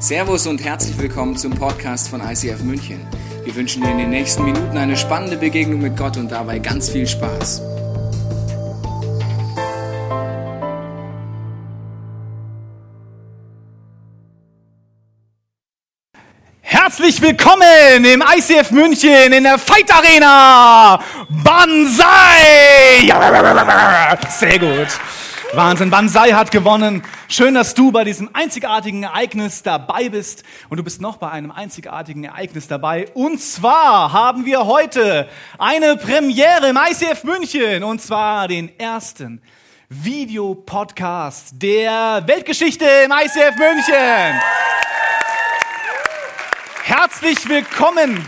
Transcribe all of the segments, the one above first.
Servus und herzlich willkommen zum Podcast von ICF München. Wir wünschen dir in den nächsten Minuten eine spannende Begegnung mit Gott und dabei ganz viel Spaß. Herzlich willkommen im ICF München in der Fight Arena. Banzai! Sehr gut. Wahnsinn, Banzai hat gewonnen. Schön, dass du bei diesem einzigartigen Ereignis dabei bist. Und du bist noch bei einem einzigartigen Ereignis dabei. Und zwar haben wir heute eine Premiere im ICF München. Und zwar den ersten Videopodcast der Weltgeschichte im ICF München. Herzlich willkommen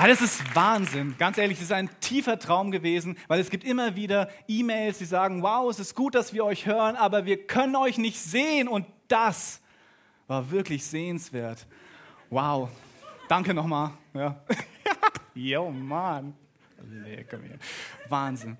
ja, das ist Wahnsinn. Ganz ehrlich, das ist ein tiefer Traum gewesen, weil es gibt immer wieder E-Mails, die sagen, wow, es ist gut, dass wir euch hören, aber wir können euch nicht sehen. Und das war wirklich sehenswert. Wow. Danke nochmal. Ja. Jo, Mann. Nee, komm hier. Wahnsinn.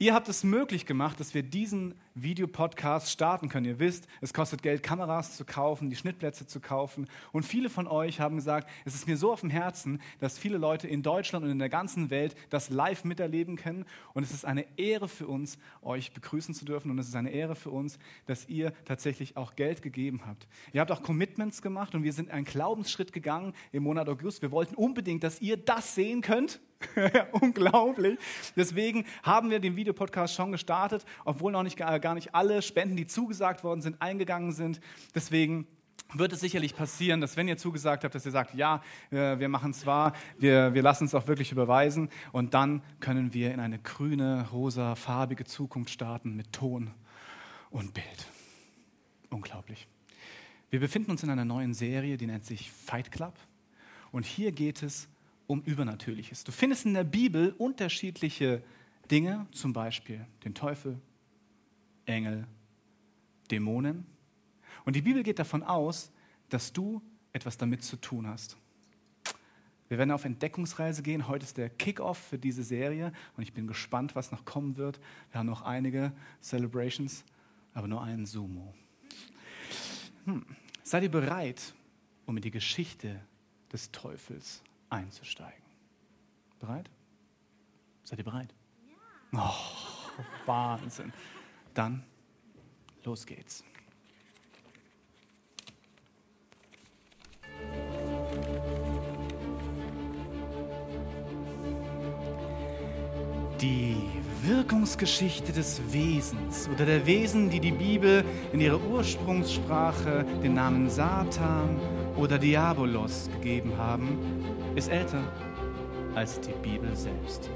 Ihr habt es möglich gemacht, dass wir diesen Videopodcast starten können. Ihr wisst, es kostet Geld, Kameras zu kaufen, die Schnittplätze zu kaufen. Und viele von euch haben gesagt, es ist mir so auf dem Herzen, dass viele Leute in Deutschland und in der ganzen Welt das live miterleben können. Und es ist eine Ehre für uns, euch begrüßen zu dürfen. Und es ist eine Ehre für uns, dass ihr tatsächlich auch Geld gegeben habt. Ihr habt auch Commitments gemacht und wir sind einen Glaubensschritt gegangen im Monat August. Wir wollten unbedingt, dass ihr das sehen könnt. Unglaublich. Deswegen haben wir den Videopodcast schon gestartet, obwohl noch nicht, gar nicht alle Spenden, die zugesagt worden sind, eingegangen sind. Deswegen wird es sicherlich passieren, dass wenn ihr zugesagt habt, dass ihr sagt, ja, wir machen es wahr, wir, wir lassen es auch wirklich überweisen und dann können wir in eine grüne, rosa, farbige Zukunft starten mit Ton und Bild. Unglaublich. Wir befinden uns in einer neuen Serie, die nennt sich Fight Club und hier geht es um Übernatürliches. Du findest in der Bibel unterschiedliche Dinge, zum Beispiel den Teufel, Engel, Dämonen. Und die Bibel geht davon aus, dass du etwas damit zu tun hast. Wir werden auf Entdeckungsreise gehen. Heute ist der Kickoff für diese Serie und ich bin gespannt, was noch kommen wird. Wir haben noch einige Celebrations, aber nur einen Sumo. Hm. Seid ihr bereit, um in die Geschichte des Teufels einzusteigen. Bereit? Seid ihr bereit? Ja. Oh, Wahnsinn. Dann los geht's. Die Wirkungsgeschichte des Wesens oder der Wesen, die die Bibel in ihrer Ursprungssprache den Namen Satan oder Diabolos gegeben haben, ist älter als die Bibel selbst.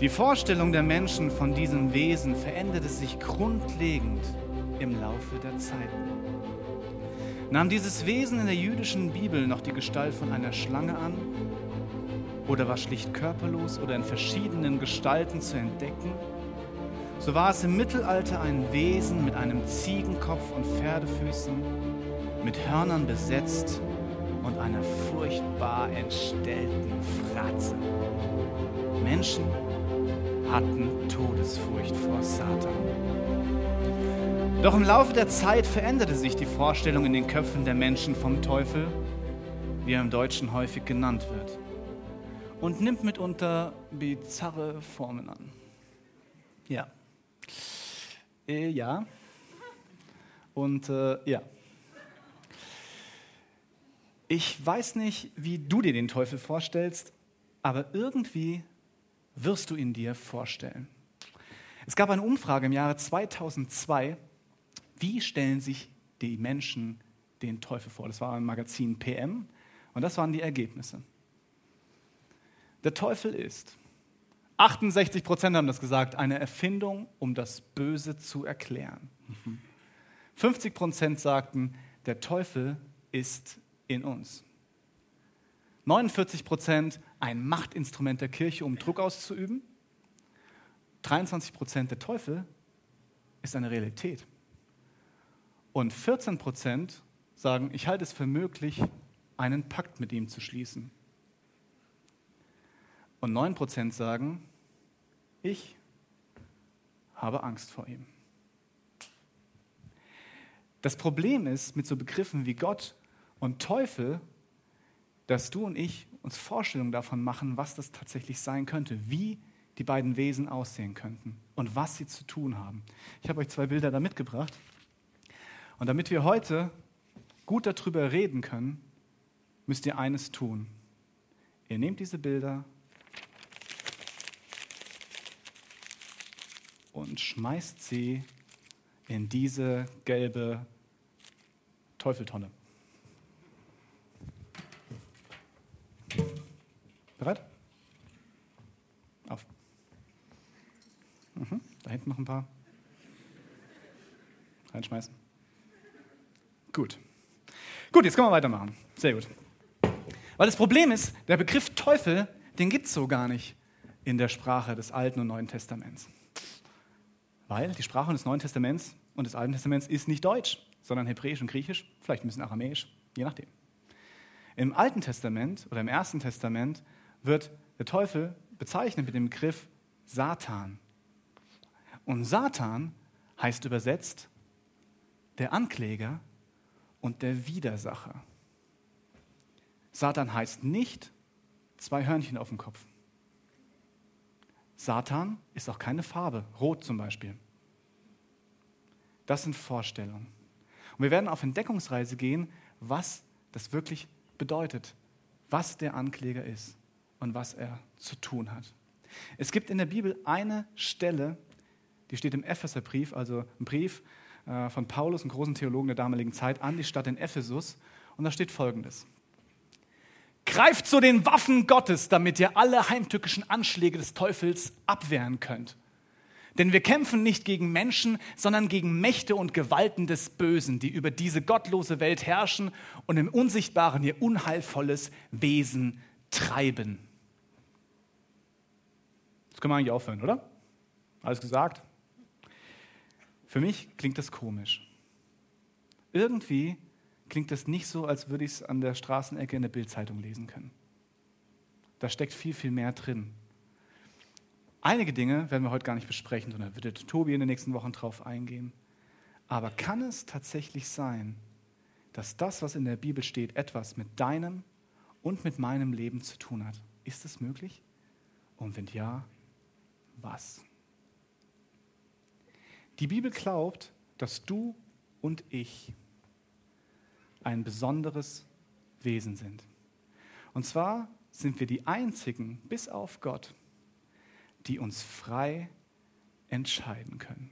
Die Vorstellung der Menschen von diesem Wesen veränderte sich grundlegend im Laufe der Zeit. Nahm dieses Wesen in der jüdischen Bibel noch die Gestalt von einer Schlange an oder war schlicht körperlos oder in verschiedenen Gestalten zu entdecken, so war es im Mittelalter ein Wesen mit einem Ziegenkopf und Pferdefüßen, mit Hörnern besetzt und einer furchtbar entstellten Fratze. Menschen hatten Todesfurcht vor Satan. Doch im Laufe der Zeit veränderte sich die Vorstellung in den Köpfen der Menschen vom Teufel, wie er im Deutschen häufig genannt wird, und nimmt mitunter bizarre Formen an. Ja. Äh, ja. Und äh, ja. Ich weiß nicht, wie du dir den Teufel vorstellst, aber irgendwie wirst du ihn dir vorstellen. Es gab eine Umfrage im Jahre 2002, wie stellen sich die Menschen den Teufel vor? Das war im Magazin PM und das waren die Ergebnisse. Der Teufel ist, 68 Prozent haben das gesagt, eine Erfindung, um das Böse zu erklären. 50 Prozent sagten, der Teufel ist in uns. 49 Prozent ein Machtinstrument der Kirche, um Druck auszuüben. 23 Prozent der Teufel ist eine Realität. Und 14 Prozent sagen, ich halte es für möglich, einen Pakt mit ihm zu schließen. Und 9 Prozent sagen, ich habe Angst vor ihm. Das Problem ist mit so Begriffen wie Gott und Teufel, dass du und ich uns Vorstellungen davon machen, was das tatsächlich sein könnte, wie die beiden Wesen aussehen könnten und was sie zu tun haben. Ich habe euch zwei Bilder da mitgebracht. Und damit wir heute gut darüber reden können, müsst ihr eines tun. Ihr nehmt diese Bilder und schmeißt sie in diese gelbe Teufeltonne. Bereit? Auf. Mhm. Da hinten noch ein paar. Reinschmeißen. Gut. Gut, jetzt können wir weitermachen. Sehr gut. Weil das Problem ist, der Begriff Teufel, den gibt es so gar nicht in der Sprache des Alten und Neuen Testaments. Weil die Sprache des Neuen Testaments und des Alten Testaments ist nicht Deutsch, sondern Hebräisch und Griechisch, vielleicht ein bisschen Aramäisch, je nachdem. Im Alten Testament oder im Ersten Testament wird der Teufel bezeichnet mit dem Begriff Satan. Und Satan heißt übersetzt der Ankläger und der Widersacher. Satan heißt nicht zwei Hörnchen auf dem Kopf. Satan ist auch keine Farbe, rot zum Beispiel. Das sind Vorstellungen. Und wir werden auf Entdeckungsreise gehen, was das wirklich bedeutet, was der Ankläger ist und was er zu tun hat. Es gibt in der Bibel eine Stelle, die steht im Epheserbrief, also ein Brief äh, von Paulus, einem großen Theologen der damaligen Zeit, an die Stadt in Ephesus. Und da steht folgendes. Greift zu den Waffen Gottes, damit ihr alle heimtückischen Anschläge des Teufels abwehren könnt. Denn wir kämpfen nicht gegen Menschen, sondern gegen Mächte und Gewalten des Bösen, die über diese gottlose Welt herrschen und im Unsichtbaren ihr unheilvolles Wesen treiben. Jetzt können wir eigentlich aufhören, oder? Alles gesagt? Für mich klingt das komisch. Irgendwie klingt das nicht so, als würde ich es an der Straßenecke in der Bildzeitung lesen können. Da steckt viel, viel mehr drin. Einige Dinge werden wir heute gar nicht besprechen, sondern wird Tobi in den nächsten Wochen drauf eingehen. Aber kann es tatsächlich sein, dass das, was in der Bibel steht, etwas mit deinem und mit meinem Leben zu tun hat? Ist es möglich? Und wenn ja, was? Die Bibel glaubt, dass du und ich ein besonderes Wesen sind. Und zwar sind wir die einzigen, bis auf Gott, die uns frei entscheiden können.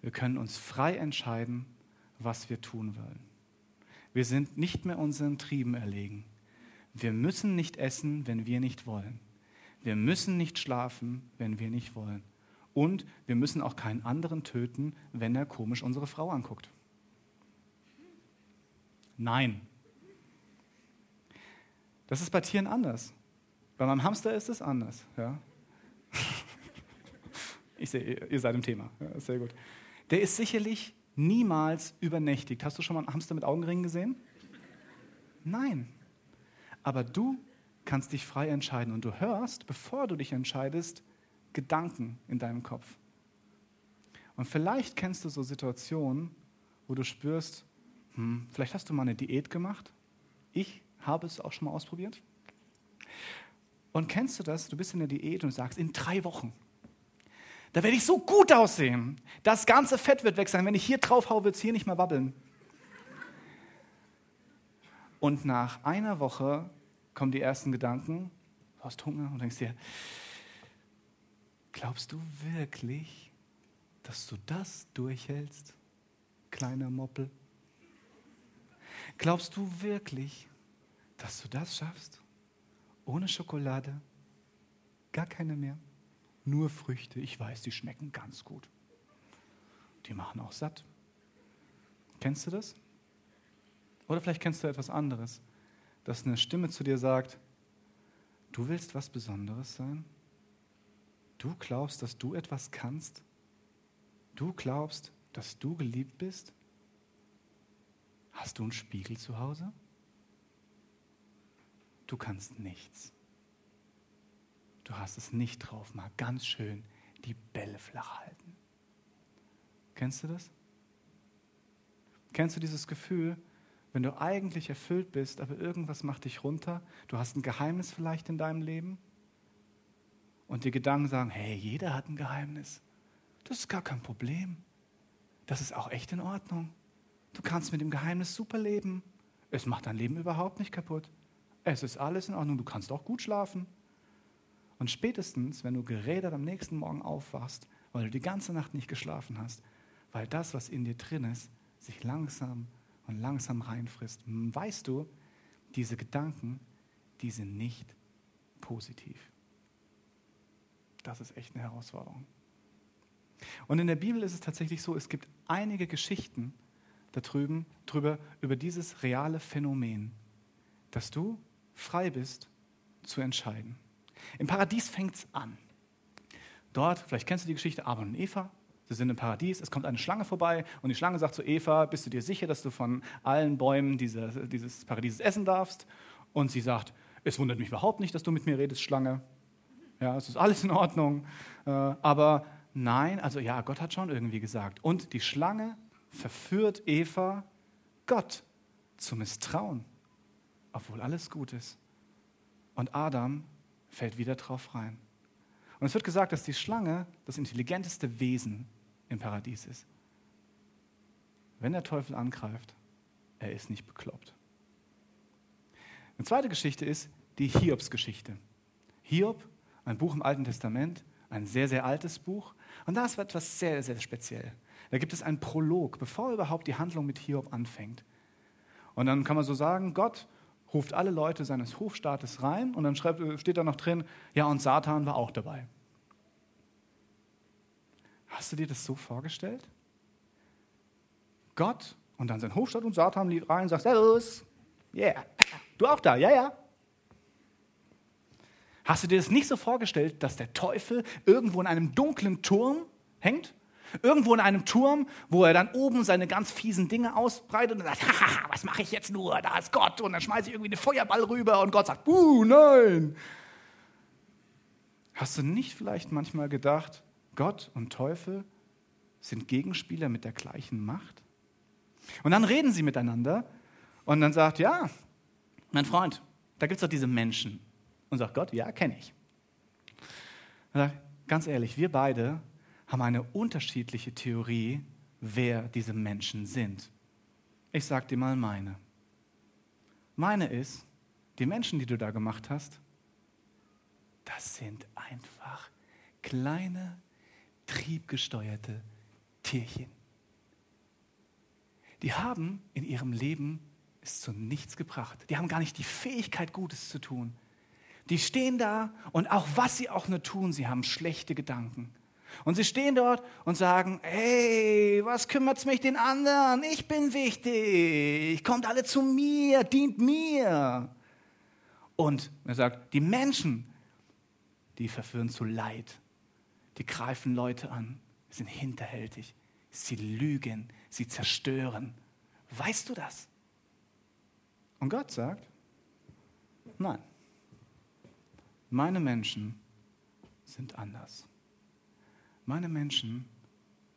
Wir können uns frei entscheiden, was wir tun wollen. Wir sind nicht mehr unseren Trieben erlegen. Wir müssen nicht essen, wenn wir nicht wollen. Wir müssen nicht schlafen, wenn wir nicht wollen. Und wir müssen auch keinen anderen töten, wenn er komisch unsere Frau anguckt. Nein. Das ist bei Tieren anders. Bei meinem Hamster ist es anders. Ja? Ich sehe, ihr seid im Thema. Ja, sehr gut. Der ist sicherlich niemals übernächtigt. Hast du schon mal einen Hamster mit Augenringen gesehen? Nein. Aber du kannst dich frei entscheiden und du hörst, bevor du dich entscheidest, Gedanken in deinem Kopf. Und vielleicht kennst du so Situationen, wo du spürst, hm, vielleicht hast du mal eine Diät gemacht. Ich habe es auch schon mal ausprobiert. Und kennst du das? Du bist in der Diät und sagst, in drei Wochen, da werde ich so gut aussehen. Das ganze Fett wird weg sein. Wenn ich hier drauf haue, wird es hier nicht mehr wabbeln. Und nach einer Woche kommen die ersten Gedanken, du hast Hunger und denkst dir, glaubst du wirklich, dass du das durchhältst, kleiner Moppel? Glaubst du wirklich, dass du das schaffst? Ohne Schokolade? Gar keine mehr? Nur Früchte. Ich weiß, die schmecken ganz gut. Die machen auch satt. Kennst du das? Oder vielleicht kennst du etwas anderes, dass eine Stimme zu dir sagt, du willst was Besonderes sein? Du glaubst, dass du etwas kannst? Du glaubst, dass du geliebt bist? Hast du einen Spiegel zu Hause? Du kannst nichts. Du hast es nicht drauf, mal ganz schön die Bälle flach halten. Kennst du das? Kennst du dieses Gefühl, wenn du eigentlich erfüllt bist, aber irgendwas macht dich runter? Du hast ein Geheimnis vielleicht in deinem Leben? Und die Gedanken sagen, hey, jeder hat ein Geheimnis. Das ist gar kein Problem. Das ist auch echt in Ordnung. Du kannst mit dem Geheimnis super leben. Es macht dein Leben überhaupt nicht kaputt. Es ist alles in Ordnung. Du kannst auch gut schlafen. Und spätestens, wenn du gerädert am nächsten Morgen aufwachst, weil du die ganze Nacht nicht geschlafen hast, weil das, was in dir drin ist, sich langsam und langsam reinfrisst, weißt du, diese Gedanken, die sind nicht positiv. Das ist echt eine Herausforderung. Und in der Bibel ist es tatsächlich so, es gibt einige Geschichten da drüben, drüber, über dieses reale Phänomen, dass du frei bist zu entscheiden. Im Paradies fängt es an. Dort, vielleicht kennst du die Geschichte, Adam und Eva, sie sind im Paradies, es kommt eine Schlange vorbei und die Schlange sagt zu Eva, bist du dir sicher, dass du von allen Bäumen dieser, dieses Paradieses essen darfst? Und sie sagt, es wundert mich überhaupt nicht, dass du mit mir redest, Schlange. Ja, es ist alles in Ordnung. Äh, aber nein, also ja, Gott hat schon irgendwie gesagt. Und die Schlange verführt Eva, Gott zu misstrauen, obwohl alles gut ist. Und Adam fällt wieder drauf rein. Und es wird gesagt, dass die Schlange das intelligenteste Wesen im Paradies ist. Wenn der Teufel angreift, er ist nicht bekloppt. Eine zweite Geschichte ist die Hiobs-Geschichte. Hiob, ein Buch im Alten Testament, ein sehr, sehr altes Buch. Und da ist etwas sehr, sehr speziell. Da gibt es einen Prolog, bevor überhaupt die Handlung mit Hiob anfängt. Und dann kann man so sagen, Gott ruft alle Leute seines Hofstaates rein und dann schreibt, steht da noch drin, ja, und Satan war auch dabei. Hast du dir das so vorgestellt? Gott und dann sein Hofstaat und Satan lief rein und sagt, Servus, yeah, du auch da, ja, ja. Hast du dir das nicht so vorgestellt, dass der Teufel irgendwo in einem dunklen Turm hängt? Irgendwo in einem Turm, wo er dann oben seine ganz fiesen Dinge ausbreitet und sagt, Haha, was mache ich jetzt nur? Da ist Gott. Und dann schmeiße ich irgendwie einen Feuerball rüber und Gott sagt, uh, nein. Hast du nicht vielleicht manchmal gedacht, Gott und Teufel sind Gegenspieler mit der gleichen Macht? Und dann reden sie miteinander und dann sagt, ja, mein Freund, da gibt es doch diese Menschen. Und sagt Gott, ja, kenne ich. Sagt, ganz ehrlich, wir beide haben eine unterschiedliche Theorie, wer diese Menschen sind. Ich sage dir mal meine. Meine ist, die Menschen, die du da gemacht hast, das sind einfach kleine, triebgesteuerte Tierchen. Die haben in ihrem Leben es zu nichts gebracht. Die haben gar nicht die Fähigkeit, Gutes zu tun. Die stehen da und auch was sie auch nur tun, sie haben schlechte Gedanken. Und sie stehen dort und sagen, hey, was kümmert es mich den anderen? Ich bin wichtig. Kommt alle zu mir, dient mir. Und er sagt, die Menschen, die verführen zu Leid. Die greifen Leute an, sind hinterhältig. Sie lügen, sie zerstören. Weißt du das? Und Gott sagt, nein, meine Menschen sind anders. Meine Menschen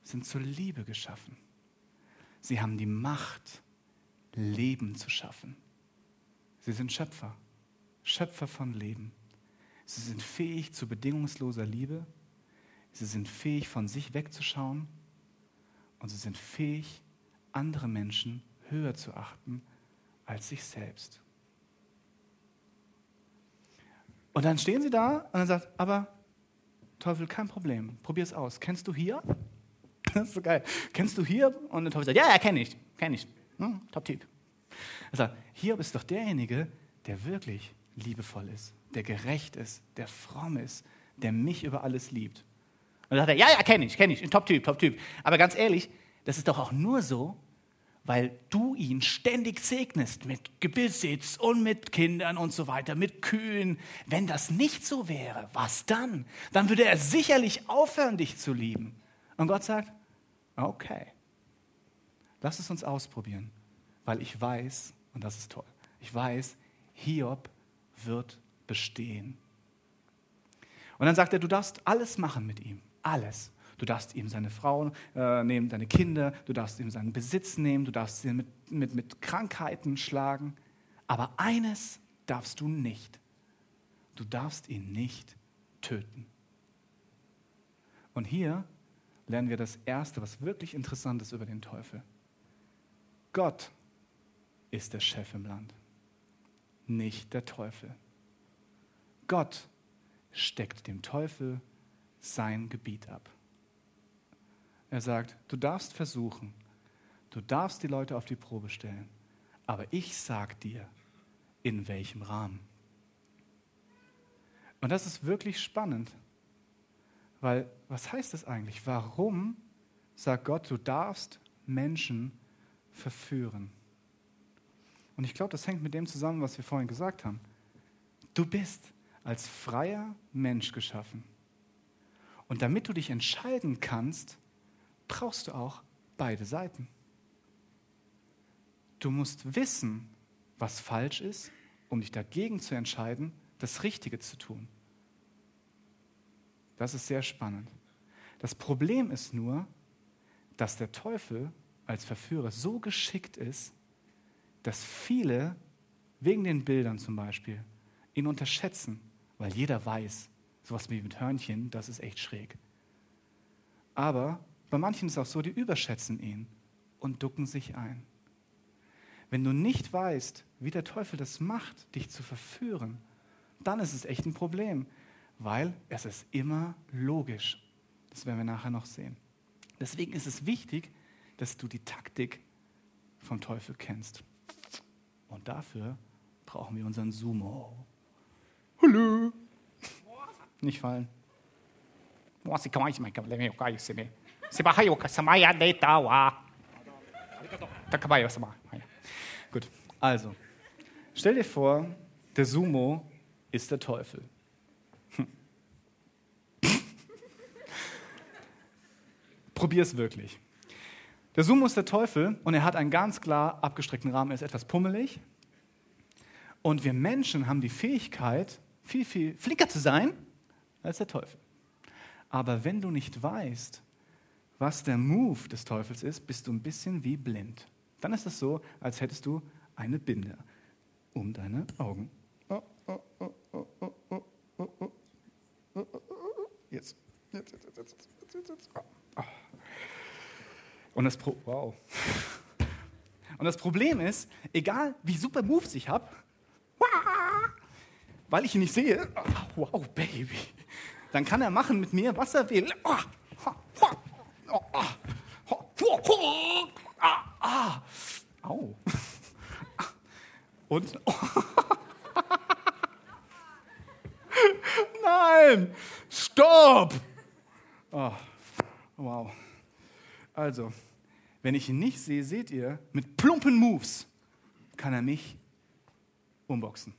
sind zur Liebe geschaffen. Sie haben die Macht, Leben zu schaffen. Sie sind Schöpfer, Schöpfer von Leben. Sie sind fähig zu bedingungsloser Liebe. Sie sind fähig, von sich wegzuschauen. Und sie sind fähig, andere Menschen höher zu achten als sich selbst. Und dann stehen sie da und dann sagt, aber Teufel, kein Problem, probier es aus. Kennst du hier? Das ist so geil. Kennst du hier? Und der Teufel sagt, ja, ja, kenne ich, kenne ich. Hm, Top-Tipp. Er sagt, hier bist doch derjenige, der wirklich liebevoll ist, der gerecht ist, der fromm ist, der mich über alles liebt. Und dann sagt er, ja, ja, kenne ich, kenne ich, Top-Typ, Top-Typ. Aber ganz ehrlich, das ist doch auch nur so, weil du ihn ständig segnest mit Gebissitz und mit Kindern und so weiter, mit Kühen. Wenn das nicht so wäre, was dann? Dann würde er sicherlich aufhören, dich zu lieben. Und Gott sagt, okay, lass es uns ausprobieren, weil ich weiß, und das ist toll, ich weiß, Hiob wird bestehen. Und dann sagt er, du darfst alles machen mit ihm, alles. Du darfst ihm seine Frau äh, nehmen, deine Kinder, du darfst ihm seinen Besitz nehmen, du darfst ihn mit, mit, mit Krankheiten schlagen. Aber eines darfst du nicht. Du darfst ihn nicht töten. Und hier lernen wir das Erste, was wirklich interessant ist über den Teufel. Gott ist der Chef im Land, nicht der Teufel. Gott steckt dem Teufel sein Gebiet ab. Er sagt, du darfst versuchen, du darfst die Leute auf die Probe stellen, aber ich sag dir, in welchem Rahmen. Und das ist wirklich spannend, weil was heißt das eigentlich? Warum sagt Gott, du darfst Menschen verführen? Und ich glaube, das hängt mit dem zusammen, was wir vorhin gesagt haben. Du bist als freier Mensch geschaffen. Und damit du dich entscheiden kannst, brauchst du auch beide Seiten. Du musst wissen, was falsch ist, um dich dagegen zu entscheiden, das Richtige zu tun. Das ist sehr spannend. Das Problem ist nur, dass der Teufel als Verführer so geschickt ist, dass viele, wegen den Bildern zum Beispiel, ihn unterschätzen, weil jeder weiß, sowas wie mit Hörnchen, das ist echt schräg. Aber bei manchen ist es auch so, die überschätzen ihn und ducken sich ein. Wenn du nicht weißt, wie der Teufel das macht, dich zu verführen, dann ist es echt ein Problem, weil es ist immer logisch. Das werden wir nachher noch sehen. Deswegen ist es wichtig, dass du die Taktik vom Teufel kennst. Und dafür brauchen wir unseren Sumo. Hallo. Nicht fallen. Gut, also, stell dir vor, der Sumo ist der Teufel. Hm. Probier es wirklich. Der Sumo ist der Teufel und er hat einen ganz klar abgestreckten Rahmen. Er ist etwas pummelig. Und wir Menschen haben die Fähigkeit, viel, viel flinker zu sein als der Teufel. Aber wenn du nicht weißt, was der Move des Teufels ist, bist du ein bisschen wie blind. Dann ist es so, als hättest du eine Binde um deine Augen. Jetzt. Jetzt, jetzt, jetzt, jetzt, jetzt, jetzt. Und das, Pro wow. Und das Problem ist, egal wie super Moves ich habe, weil ich ihn nicht sehe, wow, Baby, dann kann er machen mit mir, was er will. Au. Und. Nein! Stopp! Oh, wow. Also, wenn ich ihn nicht sehe, seht ihr, mit plumpen Moves kann er mich umboxen.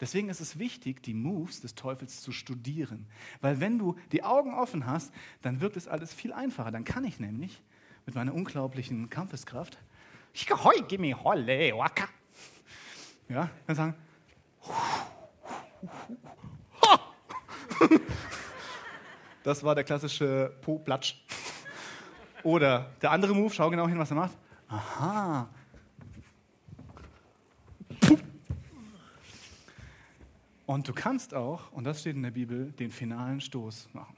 Deswegen ist es wichtig, die Moves des Teufels zu studieren. Weil wenn du die Augen offen hast, dann wirkt es alles viel einfacher. Dann kann ich nämlich mit meiner unglaublichen Kampfeskraft, ja, dann sagen, das war der klassische Po-Platsch. Oder der andere Move, schau genau hin, was er macht. Aha. Und du kannst auch, und das steht in der Bibel, den finalen Stoß machen.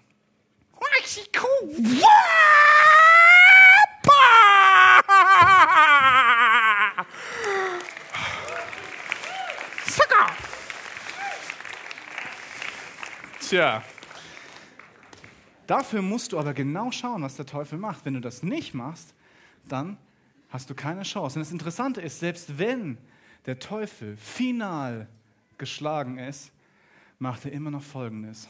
Tja, Dafür musst du aber genau schauen, was der Teufel macht. Wenn du das nicht machst, dann hast du keine Chance. Und das Interessante ist, selbst wenn der Teufel final geschlagen ist, macht er immer noch Folgendes.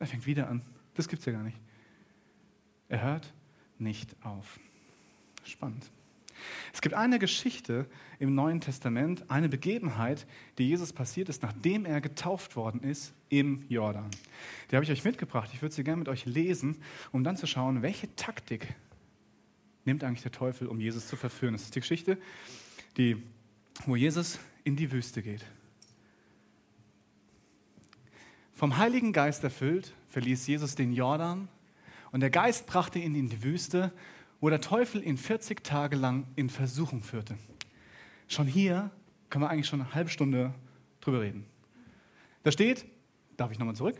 Er fängt wieder an. Das gibt es ja gar nicht. Er hört nicht auf. Spannend. Es gibt eine Geschichte im Neuen Testament, eine Begebenheit, die Jesus passiert ist, nachdem er getauft worden ist im Jordan. Die habe ich euch mitgebracht. Ich würde sie gerne mit euch lesen, um dann zu schauen, welche Taktik nimmt eigentlich der Teufel, um Jesus zu verführen. Das ist die Geschichte, die, wo Jesus in die Wüste geht. Vom Heiligen Geist erfüllt, verließ Jesus den Jordan und der Geist brachte ihn in die Wüste, wo der Teufel ihn 40 Tage lang in Versuchung führte. Schon hier können wir eigentlich schon eine halbe Stunde drüber reden. Da steht, darf ich nochmal zurück?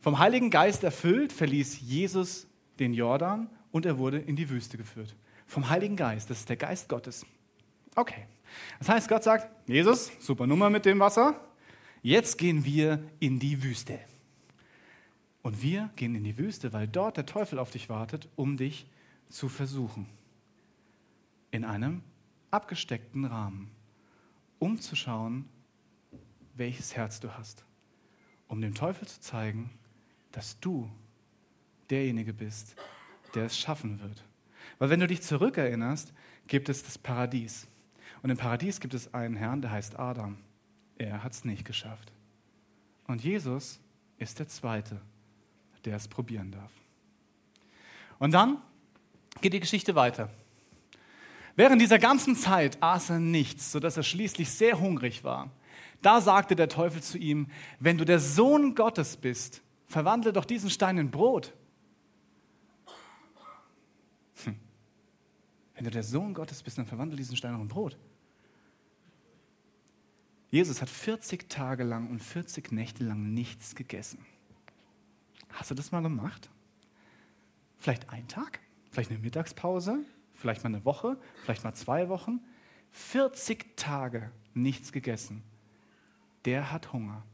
Vom Heiligen Geist erfüllt, verließ Jesus den Jordan und er wurde in die Wüste geführt. Vom Heiligen Geist, das ist der Geist Gottes. Okay. Das heißt, Gott sagt, Jesus, super Nummer mit dem Wasser, jetzt gehen wir in die Wüste. Und wir gehen in die Wüste, weil dort der Teufel auf dich wartet, um dich zu versuchen. In einem abgesteckten Rahmen, um zu schauen, welches Herz du hast. Um dem Teufel zu zeigen, dass du derjenige bist, der es schaffen wird. Weil wenn du dich zurückerinnerst, gibt es das Paradies. Und im Paradies gibt es einen Herrn, der heißt Adam. Er hat es nicht geschafft. Und Jesus ist der Zweite, der es probieren darf. Und dann geht die Geschichte weiter. Während dieser ganzen Zeit aß er nichts, sodass er schließlich sehr hungrig war. Da sagte der Teufel zu ihm, wenn du der Sohn Gottes bist, verwandle doch diesen Stein in Brot. Hm. Wenn du der Sohn Gottes bist, dann verwandle diesen Stein in Brot. Jesus hat 40 Tage lang und 40 Nächte lang nichts gegessen. Hast du das mal gemacht? Vielleicht einen Tag? Vielleicht eine Mittagspause? Vielleicht mal eine Woche? Vielleicht mal zwei Wochen? 40 Tage nichts gegessen. Der hat Hunger.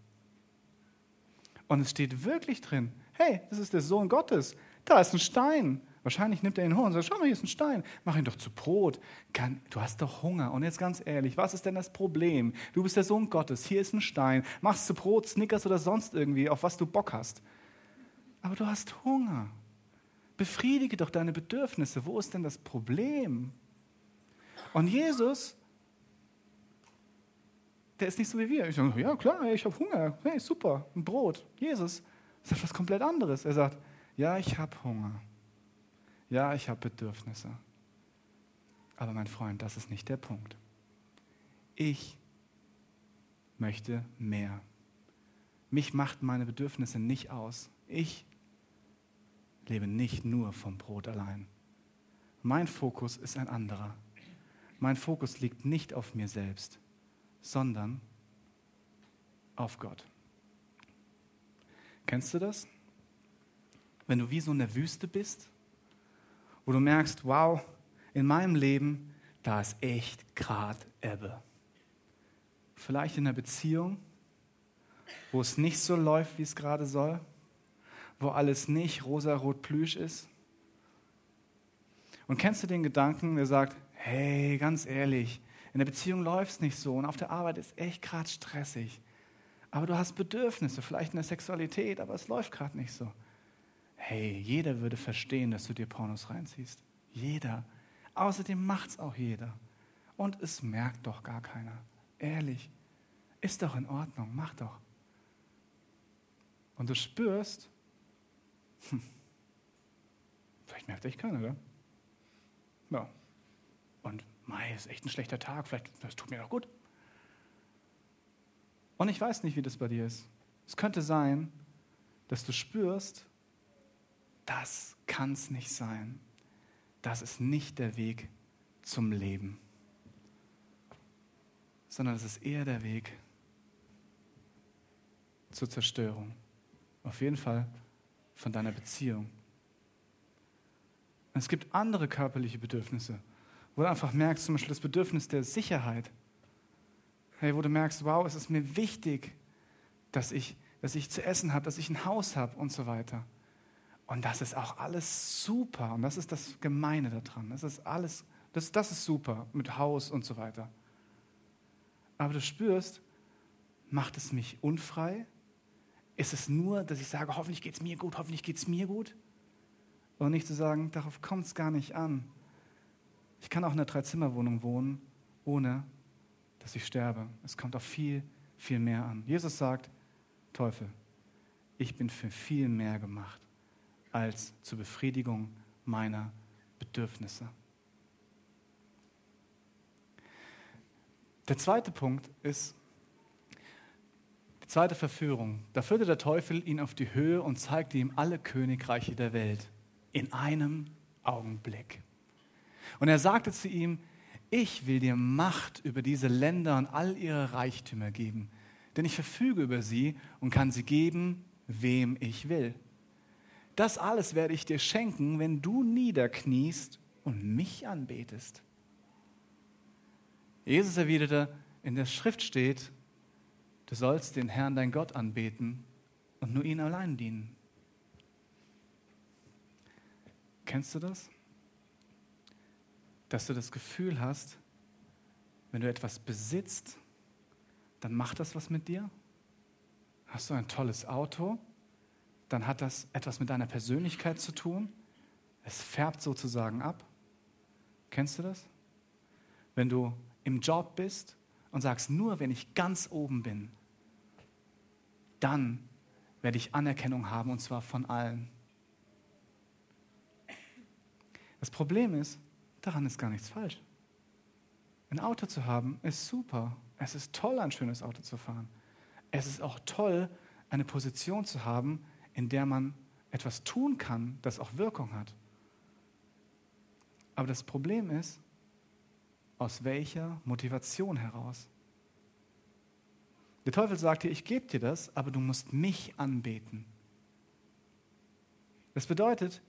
Und es steht wirklich drin, hey, das ist der Sohn Gottes. Da ist ein Stein. Wahrscheinlich nimmt er ihn hoch und sagt, schau mal, hier ist ein Stein. Mach ihn doch zu Brot. du hast doch Hunger. Und jetzt ganz ehrlich, was ist denn das Problem? Du bist der Sohn Gottes. Hier ist ein Stein. Mach's zu Brot, Snickers oder sonst irgendwie, auf was du Bock hast. Aber du hast Hunger. Befriedige doch deine Bedürfnisse. Wo ist denn das Problem? Und Jesus, der ist nicht so wie wir. Ich sage, ja klar, ich habe Hunger. Hey, super, ein Brot. Jesus sagt was komplett anderes. Er sagt, ja, ich habe Hunger. Ja, ich habe Bedürfnisse. Aber mein Freund, das ist nicht der Punkt. Ich möchte mehr. Mich macht meine Bedürfnisse nicht aus. Ich lebe nicht nur vom Brot allein. Mein Fokus ist ein anderer. Mein Fokus liegt nicht auf mir selbst, sondern auf Gott. Kennst du das? Wenn du wie so in der Wüste bist, wo du merkst, wow, in meinem Leben, da ist echt gerade Ebbe. Vielleicht in einer Beziehung, wo es nicht so läuft, wie es gerade soll wo alles nicht rosa-rot plüsch ist? Und kennst du den Gedanken, der sagt, hey, ganz ehrlich, in der Beziehung läuft es nicht so und auf der Arbeit ist echt gerade stressig. Aber du hast Bedürfnisse, vielleicht in der Sexualität, aber es läuft gerade nicht so. Hey, jeder würde verstehen, dass du dir Pornos reinziehst. Jeder. Außerdem macht es auch jeder. Und es merkt doch gar keiner. Ehrlich. Ist doch in Ordnung, mach doch. Und du spürst, hm. Vielleicht merkt echt keiner, gell? Ja. Und Mai ist echt ein schlechter Tag, vielleicht, das tut mir doch gut. Und ich weiß nicht, wie das bei dir ist. Es könnte sein, dass du spürst, das kann es nicht sein. Das ist nicht der Weg zum Leben, sondern es ist eher der Weg zur Zerstörung. Auf jeden Fall von deiner Beziehung. es gibt andere körperliche Bedürfnisse, wo du einfach merkst, zum Beispiel das Bedürfnis der Sicherheit. Hey, wo du merkst, wow, es ist mir wichtig, dass ich, dass ich zu essen habe, dass ich ein Haus habe und so weiter. Und das ist auch alles super. Und das ist das Gemeine daran. Das ist alles, das, das ist super mit Haus und so weiter. Aber du spürst, macht es mich unfrei? Ist es nur, dass ich sage, hoffentlich geht es mir gut, hoffentlich geht es mir gut? Und nicht zu sagen, darauf kommt es gar nicht an. Ich kann auch in einer Dreizimmerwohnung wohnen, ohne dass ich sterbe. Es kommt auf viel, viel mehr an. Jesus sagt, Teufel, ich bin für viel mehr gemacht als zur Befriedigung meiner Bedürfnisse. Der zweite Punkt ist, zweite Verführung. Da führte der Teufel ihn auf die Höhe und zeigte ihm alle Königreiche der Welt in einem Augenblick. Und er sagte zu ihm, ich will dir Macht über diese Länder und all ihre Reichtümer geben, denn ich verfüge über sie und kann sie geben, wem ich will. Das alles werde ich dir schenken, wenn du niederkniest und mich anbetest. Jesus erwiderte, in der Schrift steht, du sollst den Herrn, dein Gott, anbeten und nur ihn allein dienen. Kennst du das? Dass du das Gefühl hast, wenn du etwas besitzt, dann macht das was mit dir? Hast du ein tolles Auto? Dann hat das etwas mit deiner Persönlichkeit zu tun. Es färbt sozusagen ab. Kennst du das? Wenn du im Job bist und sagst, nur wenn ich ganz oben bin, dann werde ich Anerkennung haben und zwar von allen. Das Problem ist, daran ist gar nichts falsch. Ein Auto zu haben ist super. Es ist toll, ein schönes Auto zu fahren. Es ist auch toll, eine Position zu haben, in der man etwas tun kann, das auch Wirkung hat. Aber das Problem ist, aus welcher Motivation heraus? Der Teufel sagt dir, ich gebe dir das, aber du musst mich anbeten. Das bedeutet,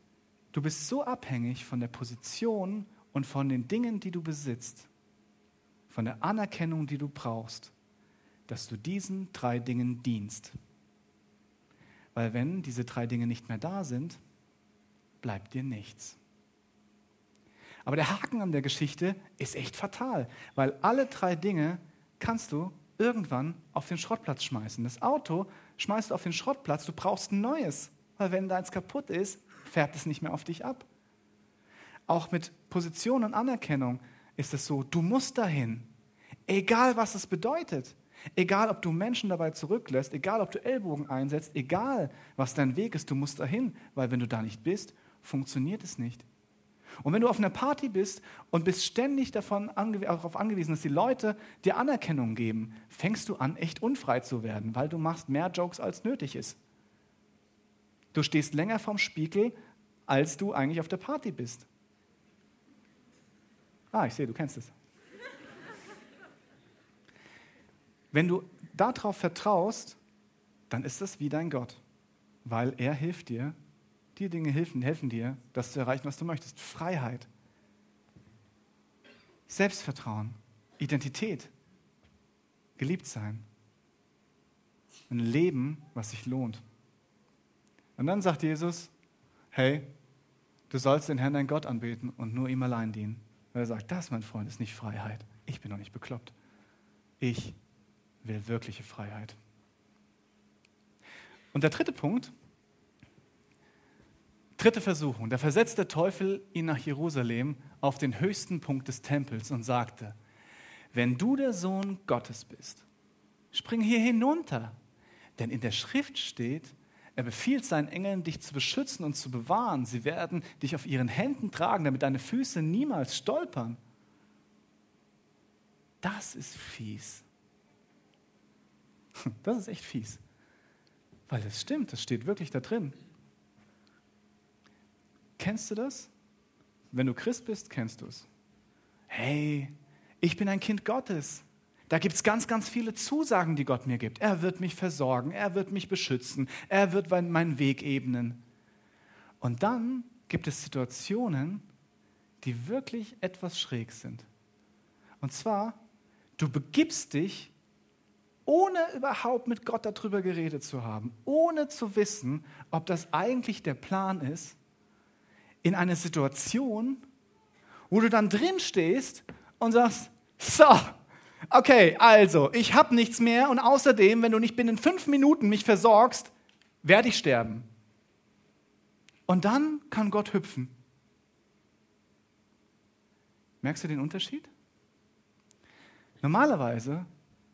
du bist so abhängig von der Position und von den Dingen, die du besitzt, von der Anerkennung, die du brauchst, dass du diesen drei Dingen dienst. Weil wenn diese drei Dinge nicht mehr da sind, bleibt dir nichts. Aber der Haken an der Geschichte ist echt fatal, weil alle drei Dinge kannst du irgendwann auf den Schrottplatz schmeißen. Das Auto schmeißt du auf den Schrottplatz, du brauchst ein neues, weil wenn deins kaputt ist, färbt es nicht mehr auf dich ab. Auch mit Position und Anerkennung ist es so, du musst dahin, egal was es bedeutet. Egal, ob du Menschen dabei zurücklässt, egal, ob du Ellbogen einsetzt, egal, was dein Weg ist, du musst dahin, weil wenn du da nicht bist, funktioniert es nicht. Und wenn du auf einer Party bist und bist ständig davon ange darauf angewiesen, dass die Leute dir Anerkennung geben, fängst du an, echt unfrei zu werden, weil du machst mehr Jokes, als nötig ist. Du stehst länger vorm Spiegel, als du eigentlich auf der Party bist. Ah, ich sehe, du kennst es. Wenn du darauf vertraust, dann ist das wie dein Gott, weil er hilft dir, die Dinge helfen, helfen dir, das zu erreichen, was du möchtest. Freiheit, Selbstvertrauen, Identität, geliebt sein, ein Leben, was sich lohnt. Und dann sagt Jesus, hey, du sollst den Herrn, dein Gott anbeten und nur ihm allein dienen. Weil er sagt, das, mein Freund, ist nicht Freiheit. Ich bin doch nicht bekloppt. Ich will wirkliche Freiheit. Und der dritte Punkt, Dritte Versuchung. Da versetzt der Teufel ihn nach Jerusalem auf den höchsten Punkt des Tempels und sagte, wenn du der Sohn Gottes bist, spring hier hinunter. Denn in der Schrift steht, er befiehlt seinen Engeln, dich zu beschützen und zu bewahren. Sie werden dich auf ihren Händen tragen, damit deine Füße niemals stolpern. Das ist fies. Das ist echt fies. Weil das stimmt, das steht wirklich da drin. Kennst du das? Wenn du Christ bist, kennst du es. Hey, ich bin ein Kind Gottes. Da gibt es ganz, ganz viele Zusagen, die Gott mir gibt. Er wird mich versorgen, er wird mich beschützen, er wird meinen Weg ebnen. Und dann gibt es Situationen, die wirklich etwas schräg sind. Und zwar, du begibst dich, ohne überhaupt mit Gott darüber geredet zu haben, ohne zu wissen, ob das eigentlich der Plan ist, in eine Situation, wo du dann drin stehst und sagst, so, okay, also, ich habe nichts mehr und außerdem, wenn du nicht binnen fünf Minuten mich versorgst, werde ich sterben. Und dann kann Gott hüpfen. Merkst du den Unterschied? Normalerweise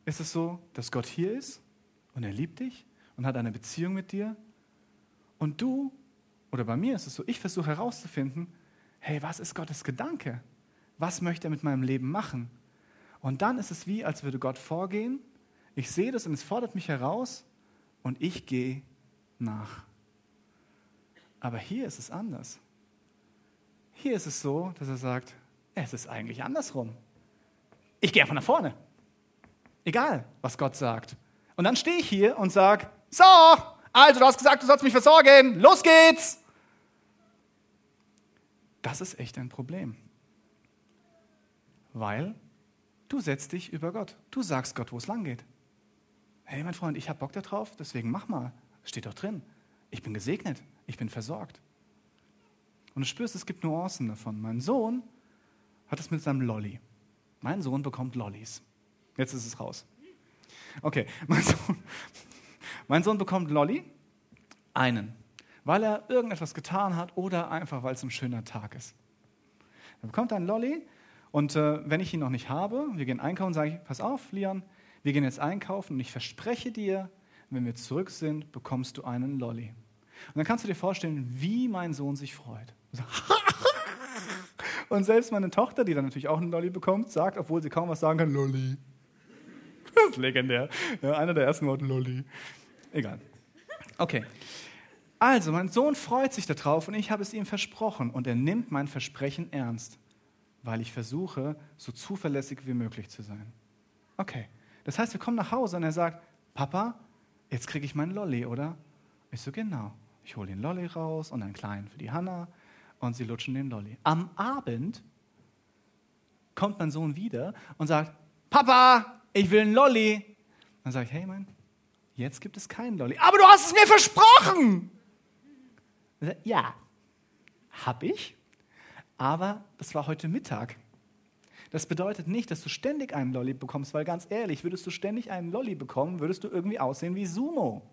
ist es so, dass Gott hier ist und er liebt dich und hat eine Beziehung mit dir und du oder bei mir ist es so, ich versuche herauszufinden, hey, was ist Gottes Gedanke? Was möchte er mit meinem Leben machen? Und dann ist es wie, als würde Gott vorgehen, Ich sehe das und es fordert mich heraus und ich gehe nach. Aber hier ist es anders. Hier ist es so, dass er sagt, es ist eigentlich andersrum. Ich gehe einfach nach vorne. Egal, was Gott sagt. Und dann stehe ich hier und sage, so, also du hast gesagt, du sollst mich versorgen, los geht's. Das ist echt ein Problem. Weil du setzt dich über Gott. Du sagst Gott, wo es lang geht. Hey, mein Freund, ich habe Bock darauf, deswegen mach mal. Steht doch drin. Ich bin gesegnet, ich bin versorgt. Und du spürst, es gibt Nuancen davon. Mein Sohn hat es mit seinem Lolly. Mein Sohn bekommt Lollis. Jetzt ist es raus. Okay, mein Sohn, mein Sohn bekommt Lolli, einen, weil er irgendetwas getan hat oder einfach, weil es ein schöner Tag ist. Er bekommt einen Lolli und äh, wenn ich ihn noch nicht habe, wir gehen einkaufen, sage ich, pass auf, Lian, wir gehen jetzt einkaufen und ich verspreche dir, wenn wir zurück sind, bekommst du einen Lolli. Und dann kannst du dir vorstellen, wie mein Sohn sich freut. Und selbst meine Tochter, die dann natürlich auch einen Lolli bekommt, sagt, obwohl sie kaum was sagen kann, Lolli. Das ist legendär. Ja, einer der ersten Worte, Lolli. Egal. Okay. Also, mein Sohn freut sich darauf und ich habe es ihm versprochen und er nimmt mein Versprechen ernst, weil ich versuche, so zuverlässig wie möglich zu sein. Okay. Das heißt, wir kommen nach Hause und er sagt, Papa, jetzt kriege ich meinen Lolli, oder? Ich so, genau. Ich hole den Lolli raus und einen kleinen für die Hanna und sie lutschen den Lolli. Am Abend kommt mein Sohn wieder und sagt, Papa, ich will einen Lolli. Dann sage ich, hey Mann, jetzt gibt es keinen Lolli. Aber du hast es mir versprochen. Sagt, ja, hab ich, aber das war heute Mittag. Das bedeutet nicht, dass du ständig einen Lolli bekommst, weil ganz ehrlich, würdest du ständig einen Lolli bekommen, würdest du irgendwie aussehen wie Sumo.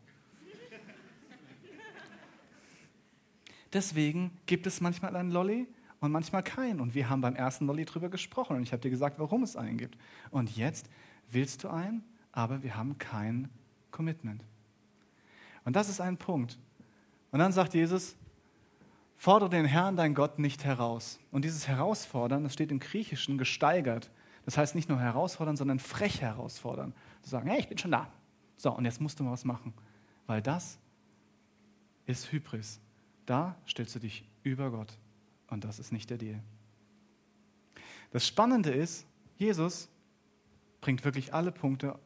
Deswegen gibt es manchmal einen Lolli und manchmal keinen. Und wir haben beim ersten Lolli drüber gesprochen und ich habe dir gesagt, warum es einen gibt. Und jetzt willst du einen, aber wir haben kein Commitment. Und das ist ein Punkt. Und dann sagt Jesus, fordere den Herrn, dein Gott, nicht heraus. Und dieses Herausfordern, das steht im Griechischen gesteigert. Das heißt nicht nur herausfordern, sondern frech herausfordern. Zu sagen, hey, ich bin schon da. So, und jetzt musst du mal was machen. Weil das ist Hybris. Da stellst du dich über Gott. Und das ist nicht der Deal. Das Spannende ist, Jesus bringt wirklich alle Punkte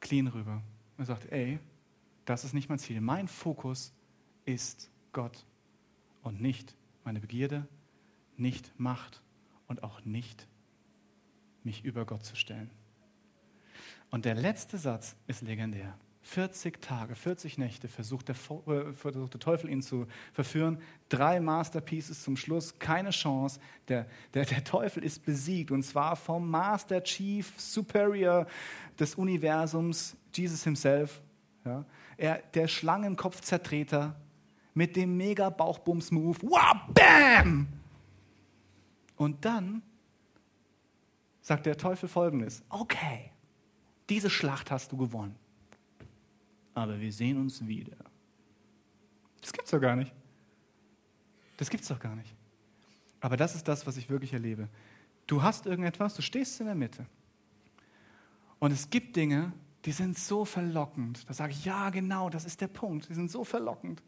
clean rüber. Er sagt, ey, das ist nicht mein Ziel. Mein Fokus ist Gott und nicht meine Begierde, nicht Macht und auch nicht mich über Gott zu stellen. Und der letzte Satz ist legendär. 40 Tage, 40 Nächte versucht der, äh, versucht der, Teufel ihn zu verführen. Drei Masterpieces zum Schluss, keine Chance. Der, der, der Teufel ist besiegt und zwar vom Master Chief Superior des Universums, Jesus himself. Ja. Er, der Schlangenkopfzertreter mit dem mega Bauchbums-Move. Wow, bam! Und dann sagt der Teufel folgendes: Okay, diese Schlacht hast du gewonnen aber wir sehen uns wieder. Das gibt's doch gar nicht. Das gibt's doch gar nicht. Aber das ist das, was ich wirklich erlebe. Du hast irgendetwas, du stehst in der Mitte. Und es gibt Dinge, die sind so verlockend. Da sage ich, ja, genau, das ist der Punkt. Die sind so verlockend.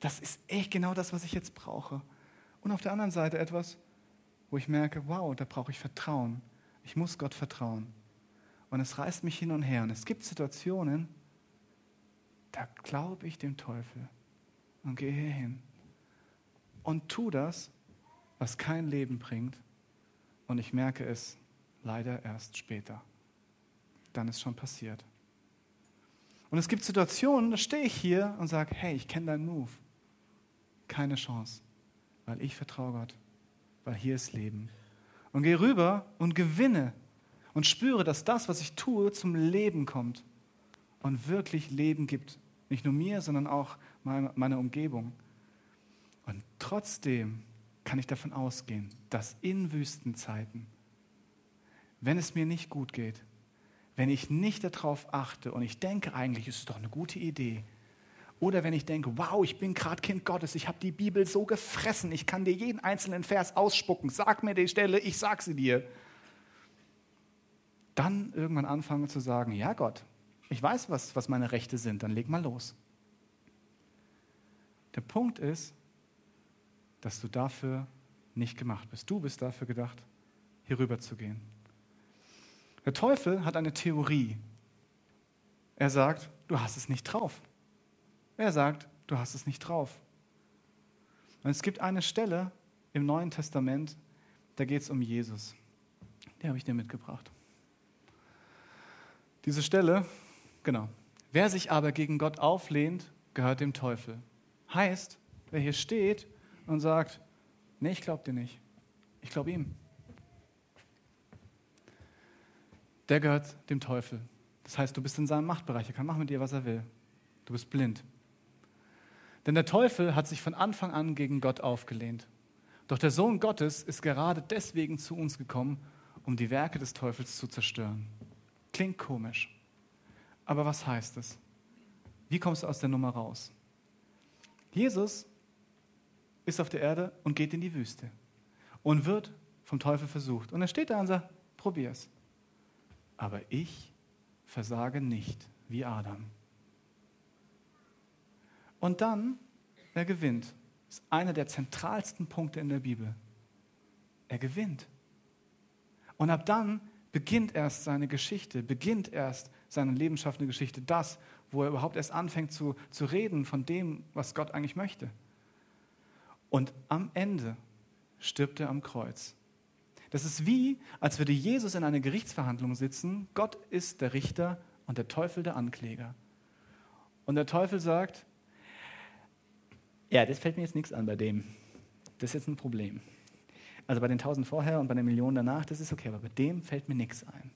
Das ist echt genau das, was ich jetzt brauche. Und auf der anderen Seite etwas, wo ich merke, wow, da brauche ich Vertrauen. Ich muss Gott vertrauen. Und es reißt mich hin und her. Und es gibt Situationen, da glaube ich dem Teufel und gehe hin und tu das, was kein Leben bringt. Und ich merke es leider erst später. Dann ist schon passiert. Und es gibt Situationen, da stehe ich hier und sage, hey, ich kenne deinen Move. Keine Chance, weil ich vertraue Gott, weil hier ist Leben. Und gehe rüber und gewinne und spüre, dass das, was ich tue, zum Leben kommt und wirklich Leben gibt nicht nur mir, sondern auch meiner Umgebung. Und trotzdem kann ich davon ausgehen, dass in Wüstenzeiten, wenn es mir nicht gut geht, wenn ich nicht darauf achte und ich denke eigentlich, ist es doch eine gute Idee, oder wenn ich denke, wow, ich bin gerade Kind Gottes, ich habe die Bibel so gefressen, ich kann dir jeden einzelnen Vers ausspucken, sag mir die Stelle, ich sag sie dir. Dann irgendwann anfangen zu sagen, ja Gott, Ich weiß, was, was meine Rechte sind, dann leg mal los. Der Punkt ist, dass du dafür nicht gemacht bist. Du bist dafür gedacht, hier rüber zu gehen. Der Teufel hat eine Theorie. Er sagt, du hast es nicht drauf. Er sagt, du hast es nicht drauf. Und es gibt eine Stelle im Neuen Testament, da geht es um Jesus. Die habe ich dir mitgebracht. Diese Stelle, genau. Wer sich aber gegen Gott auflehnt, gehört dem Teufel. Heißt, wer hier steht und sagt, nee, ich glaube dir nicht, ich glaube ihm, der gehört dem Teufel. Das heißt, du bist in seinem Machtbereich, er kann machen mit dir, was er will. Du bist blind. Denn der Teufel hat sich von Anfang an gegen Gott aufgelehnt. Doch der Sohn Gottes ist gerade deswegen zu uns gekommen, um die Werke des Teufels zu zerstören. Klingt komisch. Aber was heißt es? Wie kommst du aus der Nummer raus? Jesus ist auf der Erde und geht in die Wüste und wird vom Teufel versucht. Und er steht da und sagt, probier's. Aber ich versage nicht wie Adam. Und dann, er gewinnt. Das ist einer der zentralsten Punkte in der Bibel. Er gewinnt. Und ab dann beginnt erst seine Geschichte, beginnt erst seine lebensschaffende Geschichte, das, wo er überhaupt erst anfängt zu, zu reden von dem, was Gott eigentlich möchte. Und am Ende stirbt er am Kreuz. Das ist wie, als würde Jesus in einer Gerichtsverhandlung sitzen, Gott ist der Richter und der Teufel der Ankläger. Und der Teufel sagt, ja, das fällt mir jetzt nichts an bei dem. Das ist jetzt ein Problem. Also bei den tausend vorher und bei den Millionen danach, das ist okay, aber bei dem fällt mir nichts ein.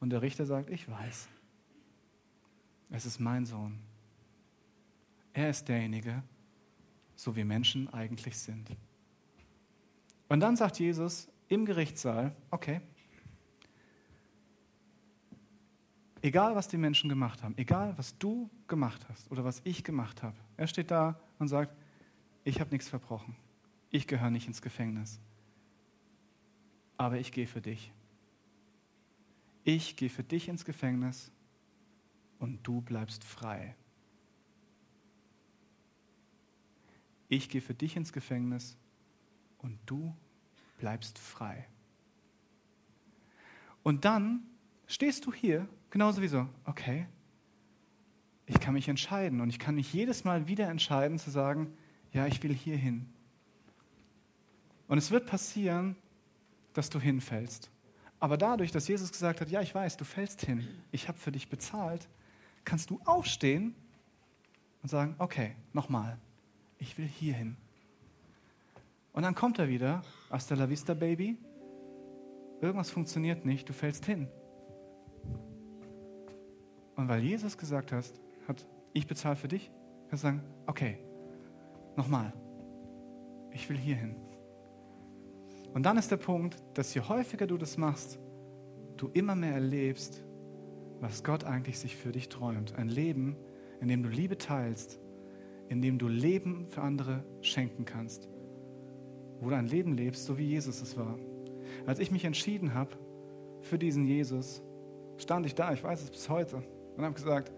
Und der Richter sagt, ich weiß. Es ist mein Sohn. Er ist derjenige, so wie Menschen eigentlich sind. Und dann sagt Jesus im Gerichtssaal, okay, egal was die Menschen gemacht haben, egal was du gemacht hast oder was ich gemacht habe, er steht da und sagt, ich habe nichts verbrochen, ich gehöre nicht ins Gefängnis, aber ich gehe für dich. Ich gehe für dich ins Gefängnis und du bleibst frei. Ich gehe für dich ins Gefängnis und du bleibst frei. Und dann stehst du hier, genauso wie so, okay, ich kann mich entscheiden und ich kann mich jedes Mal wieder entscheiden zu sagen, ja, ich will hier hin. Und es wird passieren, dass du hinfällst. Aber dadurch, dass Jesus gesagt hat, ja, ich weiß, du fällst hin, ich habe für dich bezahlt, kannst du aufstehen und sagen, okay, nochmal, ich will hier hin. Und dann kommt er wieder, hasta la vista, Baby. Irgendwas funktioniert nicht, du fällst hin. Und weil Jesus gesagt hat, hat ich bezahle für dich, kannst du sagen, okay, nochmal, ich will hier hin. Und dann ist der Punkt, dass je häufiger du das machst, du immer mehr erlebst, was Gott eigentlich sich für dich träumt. Ein Leben, in dem du Liebe teilst, in dem du Leben für andere schenken kannst. Wo du ein Leben lebst, so wie Jesus es war. Als ich mich entschieden habe für diesen Jesus, stand ich da, ich weiß es bis heute, und habe gesagt,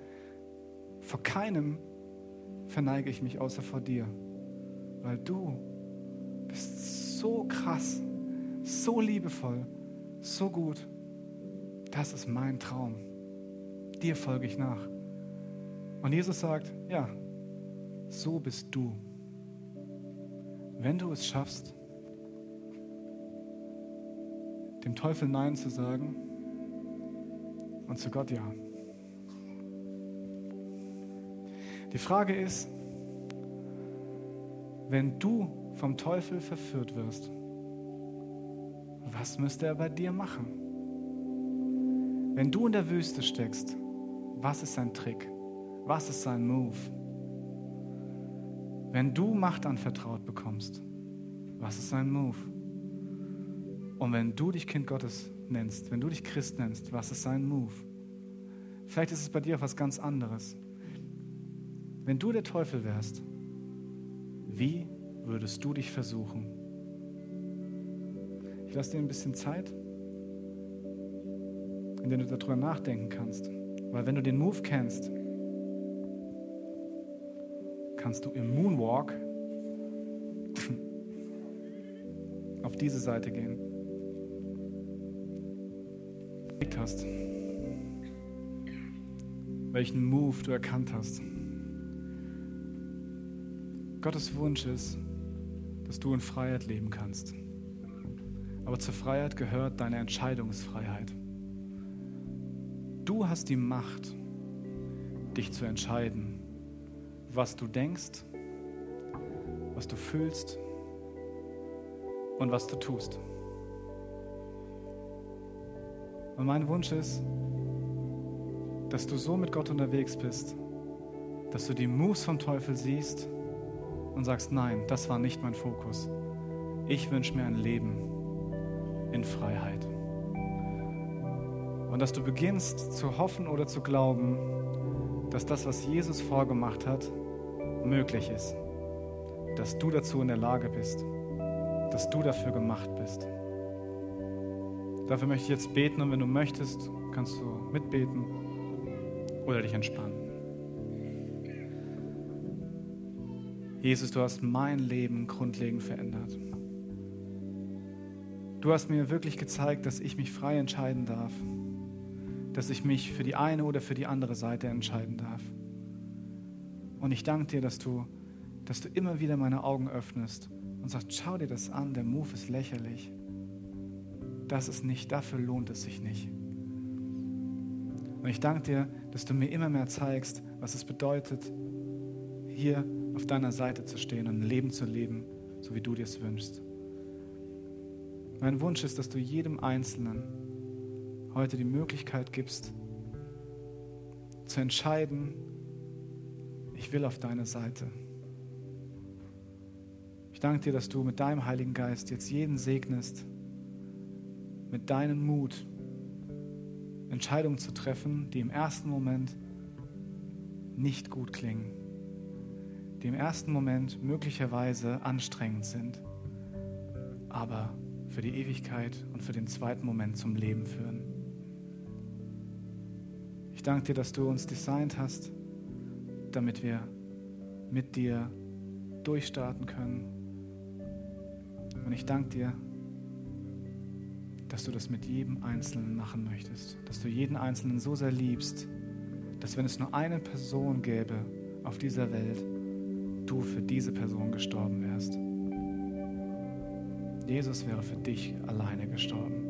vor keinem verneige ich mich außer vor dir, weil du so krass, so liebevoll, so gut. Das ist mein Traum. Dir folge ich nach. Und Jesus sagt, ja, so bist du. Wenn du es schaffst, dem Teufel Nein zu sagen und zu Gott Ja. Die Frage ist, wenn du vom Teufel verführt wirst, was müsste er bei dir machen? Wenn du in der Wüste steckst, was ist sein Trick? Was ist sein Move? Wenn du Macht anvertraut bekommst, was ist sein Move? Und wenn du dich Kind Gottes nennst, wenn du dich Christ nennst, was ist sein Move? Vielleicht ist es bei dir auch was ganz anderes. Wenn du der Teufel wärst, wie würdest du dich versuchen? Ich lasse dir ein bisschen Zeit, in der du darüber nachdenken kannst. Weil wenn du den Move kennst, kannst du im Moonwalk auf diese Seite gehen. hast, welchen Move du erkannt hast. Gottes Wunsch ist, dass du in Freiheit leben kannst. Aber zur Freiheit gehört deine Entscheidungsfreiheit. Du hast die Macht, dich zu entscheiden, was du denkst, was du fühlst und was du tust. Und mein Wunsch ist, dass du so mit Gott unterwegs bist, dass du die Moves vom Teufel siehst und sagst, nein, das war nicht mein Fokus. Ich wünsche mir ein Leben in Freiheit. Und dass du beginnst zu hoffen oder zu glauben, dass das, was Jesus vorgemacht hat, möglich ist. Dass du dazu in der Lage bist. Dass du dafür gemacht bist. Dafür möchte ich jetzt beten und wenn du möchtest, kannst du mitbeten oder dich entspannen. Jesus, du hast mein Leben grundlegend verändert. Du hast mir wirklich gezeigt, dass ich mich frei entscheiden darf, dass ich mich für die eine oder für die andere Seite entscheiden darf. Und ich danke dir, dass du, dass du immer wieder meine Augen öffnest und sagst, schau dir das an, der Move ist lächerlich das ist nicht, dafür lohnt es sich nicht. Und ich danke dir, dass du mir immer mehr zeigst, was es bedeutet, hier auf deiner Seite zu stehen und ein Leben zu leben, so wie du dir es wünschst. Mein Wunsch ist, dass du jedem Einzelnen heute die Möglichkeit gibst, zu entscheiden, ich will auf deine Seite. Ich danke dir, dass du mit deinem Heiligen Geist jetzt jeden segnest, mit deinem Mut, Entscheidungen zu treffen, die im ersten Moment nicht gut klingen, die im ersten Moment möglicherweise anstrengend sind, aber für die Ewigkeit und für den zweiten Moment zum Leben führen. Ich danke dir, dass du uns designt hast, damit wir mit dir durchstarten können. Und ich danke dir, dass du das mit jedem Einzelnen machen möchtest. Dass du jeden Einzelnen so sehr liebst, dass wenn es nur eine Person gäbe auf dieser Welt, du für diese Person gestorben wärst. Jesus wäre für dich alleine gestorben.